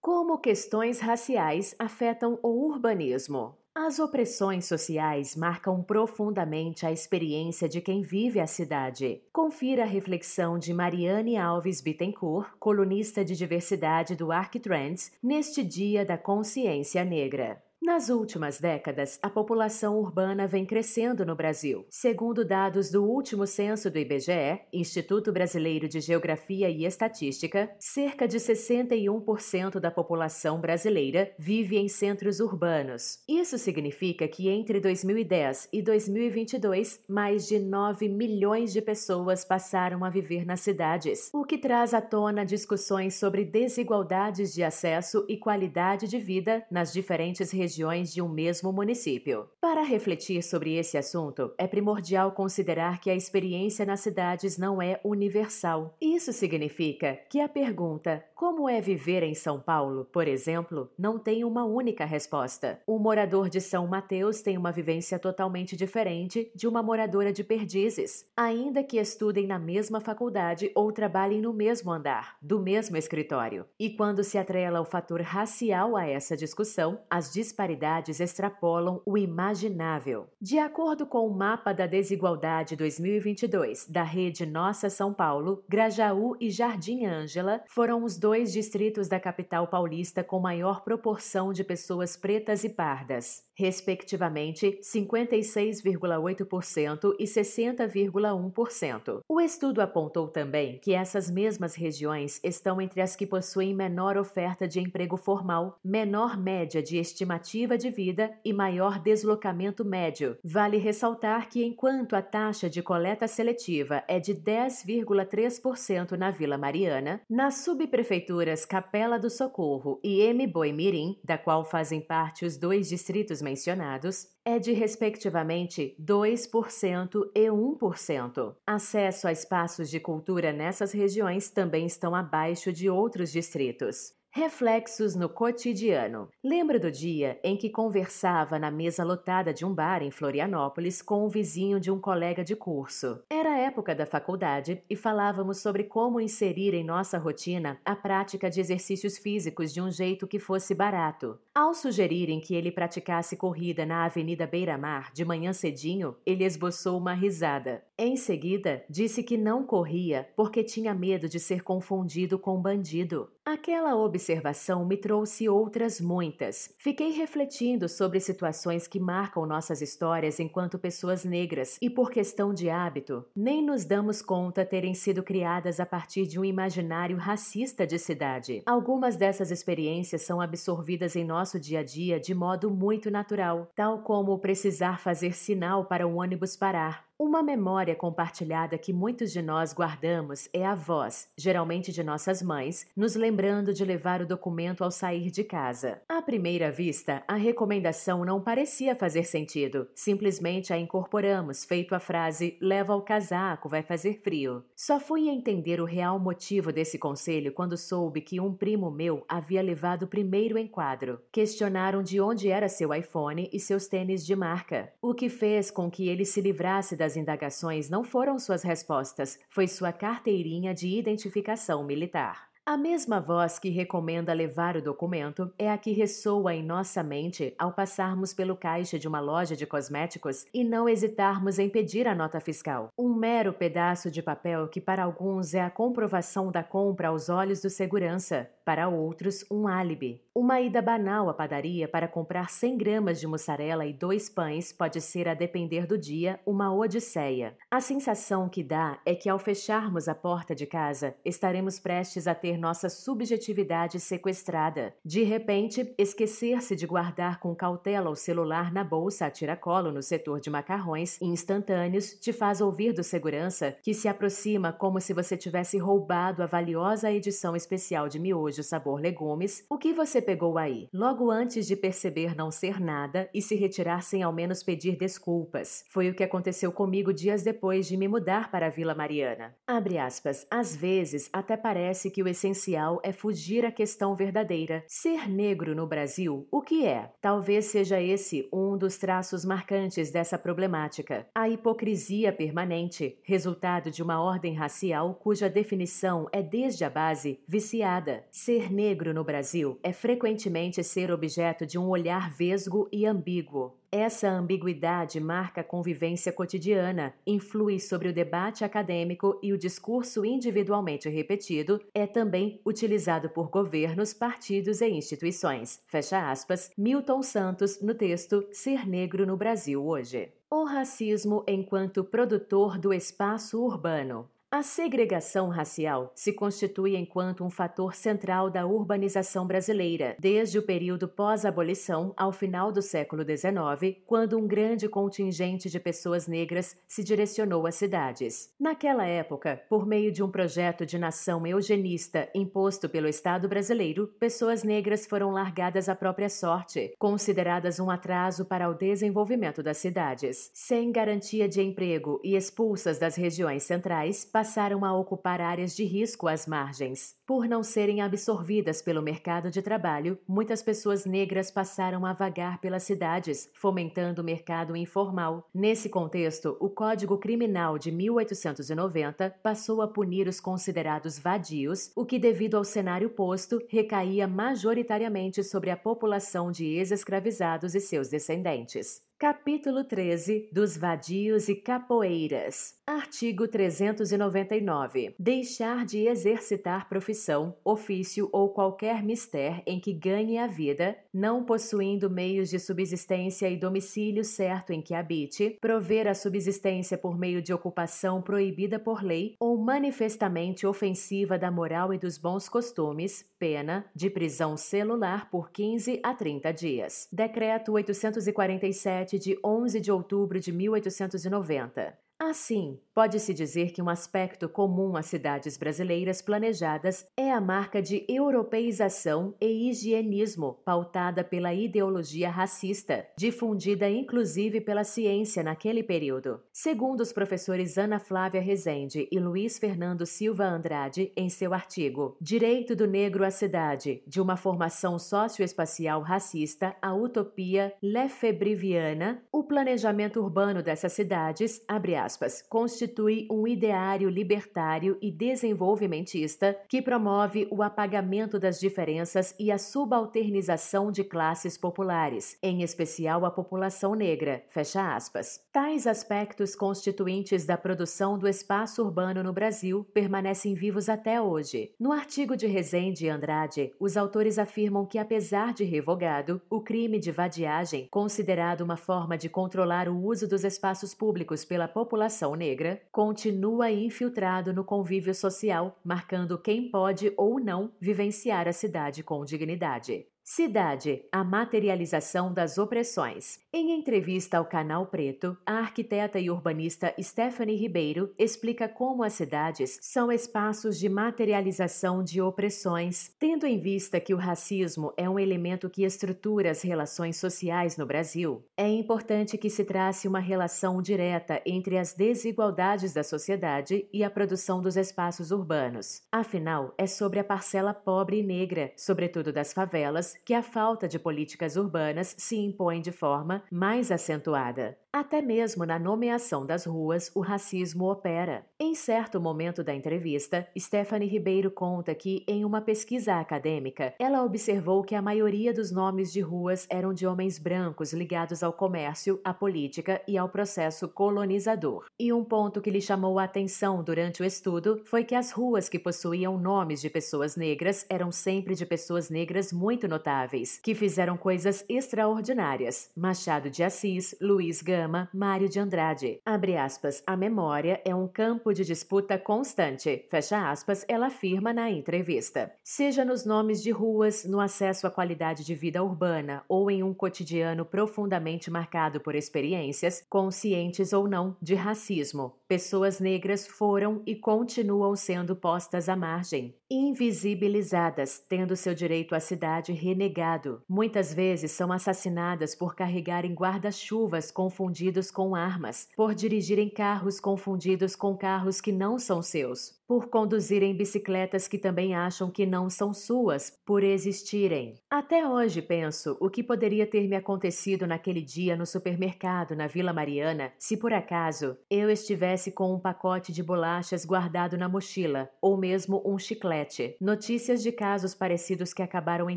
Como questões raciais afetam o urbanismo? As opressões sociais marcam profundamente a experiência de quem vive a cidade. Confira a reflexão de Mariane Alves Bittencourt, colunista de diversidade do Arquitrends, neste Dia da Consciência Negra. Nas últimas décadas, a população urbana vem crescendo no Brasil. Segundo dados do último censo do IBGE, Instituto Brasileiro de Geografia e Estatística, cerca de 61% da população brasileira vive em centros urbanos. Isso significa que entre 2010 e 2022, mais de 9 milhões de pessoas passaram a viver nas cidades, o que traz à tona discussões sobre desigualdades de acesso e qualidade de vida nas diferentes regiões regiões de um mesmo município. Para refletir sobre esse assunto, é primordial considerar que a experiência nas cidades não é universal. Isso significa que a pergunta como é viver em São Paulo, por exemplo, não tem uma única resposta. Um morador de São Mateus tem uma vivência totalmente diferente de uma moradora de Perdizes, ainda que estudem na mesma faculdade ou trabalhem no mesmo andar, do mesmo escritório. E quando se atrela o fator racial a essa discussão, as disparidades disparidades extrapolam o imaginável. De acordo com o Mapa da Desigualdade 2022 da rede Nossa São Paulo, Grajaú e Jardim Ângela foram os dois distritos da capital paulista com maior proporção de pessoas pretas e pardas respectivamente 56,8% e 60,1%. O estudo apontou também que essas mesmas regiões estão entre as que possuem menor oferta de emprego formal, menor média de estimativa de vida e maior deslocamento médio. Vale ressaltar que enquanto a taxa de coleta seletiva é de 10,3% na Vila Mariana, nas subprefeituras Capela do Socorro e M. Boimirim, da qual fazem parte os dois distritos mencionados é de respectivamente 2% e 1%. Acesso a espaços de cultura nessas regiões também estão abaixo de outros distritos. Reflexos no cotidiano. Lembro do dia em que conversava na mesa lotada de um bar em Florianópolis com o vizinho de um colega de curso. Era a época da faculdade e falávamos sobre como inserir em nossa rotina a prática de exercícios físicos de um jeito que fosse barato. Ao sugerirem que ele praticasse corrida na Avenida Beira-Mar de manhã cedinho, ele esboçou uma risada. Em seguida, disse que não corria porque tinha medo de ser confundido com bandido. Aquela observação me trouxe outras muitas. Fiquei refletindo sobre situações que marcam nossas histórias enquanto pessoas negras e, por questão de hábito, nem nos damos conta terem sido criadas a partir de um imaginário racista de cidade. Algumas dessas experiências são absorvidas em nosso dia a dia de modo muito natural, tal como precisar fazer sinal para o ônibus parar uma memória compartilhada que muitos de nós guardamos é a voz, geralmente de nossas mães, nos lembrando de levar o documento ao sair de casa. À primeira vista, a recomendação não parecia fazer sentido. Simplesmente a incorporamos, feito a frase: leva o casaco, vai fazer frio. Só fui entender o real motivo desse conselho quando soube que um primo meu havia levado o primeiro enquadro. Questionaram de onde era seu iPhone e seus tênis de marca, o que fez com que ele se livrasse das das indagações não foram suas respostas, foi sua carteirinha de identificação militar. A mesma voz que recomenda levar o documento é a que ressoa em nossa mente ao passarmos pelo caixa de uma loja de cosméticos e não hesitarmos em pedir a nota fiscal. Um mero pedaço de papel que para alguns é a comprovação da compra aos olhos do segurança, para outros, um álibi. Uma ida banal à padaria para comprar 100 gramas de mussarela e dois pães pode ser, a depender do dia, uma odisseia. A sensação que dá é que, ao fecharmos a porta de casa, estaremos prestes a ter nossa subjetividade sequestrada. De repente, esquecer-se de guardar com cautela o celular na bolsa a tiracolo no setor de macarrões instantâneos te faz ouvir do segurança que se aproxima como se você tivesse roubado a valiosa edição especial de miojo de sabor legumes, o que você pegou aí? Logo antes de perceber não ser nada e se retirar sem ao menos pedir desculpas. Foi o que aconteceu comigo dias depois de me mudar para a Vila Mariana. Abre aspas. Às vezes, até parece que o essencial é fugir à questão verdadeira. Ser negro no Brasil, o que é? Talvez seja esse um dos traços marcantes dessa problemática. A hipocrisia permanente, resultado de uma ordem racial cuja definição é desde a base viciada Ser negro no Brasil é frequentemente ser objeto de um olhar vesgo e ambíguo. Essa ambiguidade marca a convivência cotidiana, influi sobre o debate acadêmico e o discurso individualmente repetido é também utilizado por governos, partidos e instituições. Fecha aspas, Milton Santos no texto Ser Negro no Brasil hoje. O racismo enquanto produtor do espaço urbano. A segregação racial se constitui enquanto um fator central da urbanização brasileira, desde o período pós-abolição ao final do século XIX, quando um grande contingente de pessoas negras se direcionou às cidades. Naquela época, por meio de um projeto de nação eugenista imposto pelo Estado brasileiro, pessoas negras foram largadas à própria sorte, consideradas um atraso para o desenvolvimento das cidades. Sem garantia de emprego e expulsas das regiões centrais, passaram a ocupar áreas de risco às margens. Por não serem absorvidas pelo mercado de trabalho, muitas pessoas negras passaram a vagar pelas cidades, fomentando o mercado informal. Nesse contexto, o Código Criminal de 1890 passou a punir os considerados vadios, o que, devido ao cenário posto, recaía majoritariamente sobre a população de ex-escravizados e seus descendentes. Capítulo 13 dos Vadios e Capoeiras. Artigo 399. Deixar de exercitar profissão, ofício ou qualquer mister em que ganhe a vida, não possuindo meios de subsistência e domicílio certo em que habite, prover a subsistência por meio de ocupação proibida por lei ou manifestamente ofensiva da moral e dos bons costumes, pena de prisão celular por 15 a 30 dias. Decreto 847 de 11 de outubro de 1890. Assim, pode-se dizer que um aspecto comum às cidades brasileiras planejadas é a marca de europeização e higienismo pautada pela ideologia racista, difundida inclusive pela ciência naquele período. Segundo os professores Ana Flávia Rezende e Luiz Fernando Silva Andrade, em seu artigo Direito do Negro à Cidade, de uma formação socioespacial racista à utopia lefebriviana, o planejamento urbano dessas cidades, abre aspas, constitui um ideário libertário e desenvolvimentista que promove o apagamento das diferenças e a subalternização de classes populares, em especial a população negra. Fecha aspas. Tais aspectos constituintes da produção do espaço urbano no Brasil permanecem vivos até hoje. No artigo de Rezende e Andrade, os autores afirmam que, apesar de revogado, o crime de vadiagem, considerado uma forma de controlar o uso dos espaços públicos pela população, população negra continua infiltrado no convívio social, marcando quem pode ou não vivenciar a cidade com dignidade. Cidade, a materialização das opressões. Em entrevista ao Canal Preto, a arquiteta e urbanista Stephanie Ribeiro explica como as cidades são espaços de materialização de opressões, tendo em vista que o racismo é um elemento que estrutura as relações sociais no Brasil. É importante que se trace uma relação direta entre as desigualdades da sociedade e a produção dos espaços urbanos. Afinal, é sobre a parcela pobre e negra, sobretudo das favelas, que a falta de políticas urbanas se impõe de forma mais acentuada. Até mesmo na nomeação das ruas, o racismo opera. Em certo momento da entrevista, Stephanie Ribeiro conta que, em uma pesquisa acadêmica, ela observou que a maioria dos nomes de ruas eram de homens brancos ligados ao comércio, à política e ao processo colonizador. E um ponto que lhe chamou a atenção durante o estudo foi que as ruas que possuíam nomes de pessoas negras eram sempre de pessoas negras muito notáveis, que fizeram coisas extraordinárias. Machado de Assis, Luiz Gama, Mário de Andrade. Abre aspas, a memória é um campo de disputa constante. Fecha aspas, ela afirma na entrevista. Seja nos nomes de ruas, no acesso à qualidade de vida urbana ou em um cotidiano profundamente marcado por experiências, conscientes ou não, de racismo. Pessoas negras foram e continuam sendo postas à margem, invisibilizadas, tendo seu direito à cidade renegado. Muitas vezes são assassinadas por carregarem guarda-chuvas confundidos confundidos com armas, por dirigirem carros confundidos com carros que não são seus, por conduzirem bicicletas que também acham que não são suas, por existirem. Até hoje penso o que poderia ter me acontecido naquele dia no supermercado na Vila Mariana se por acaso eu estivesse com um pacote de bolachas guardado na mochila, ou mesmo um chiclete. Notícias de casos parecidos que acabaram em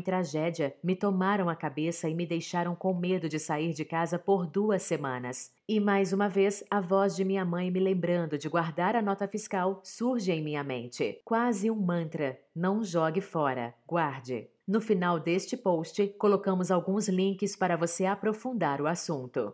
tragédia me tomaram a cabeça e me deixaram com medo de sair de casa por duas semanas. E mais uma vez, a voz de minha mãe me lembrando de guardar a nota fiscal surge em minha mente. Quase um mantra: não jogue fora, guarde. No final deste post, colocamos alguns links para você aprofundar o assunto.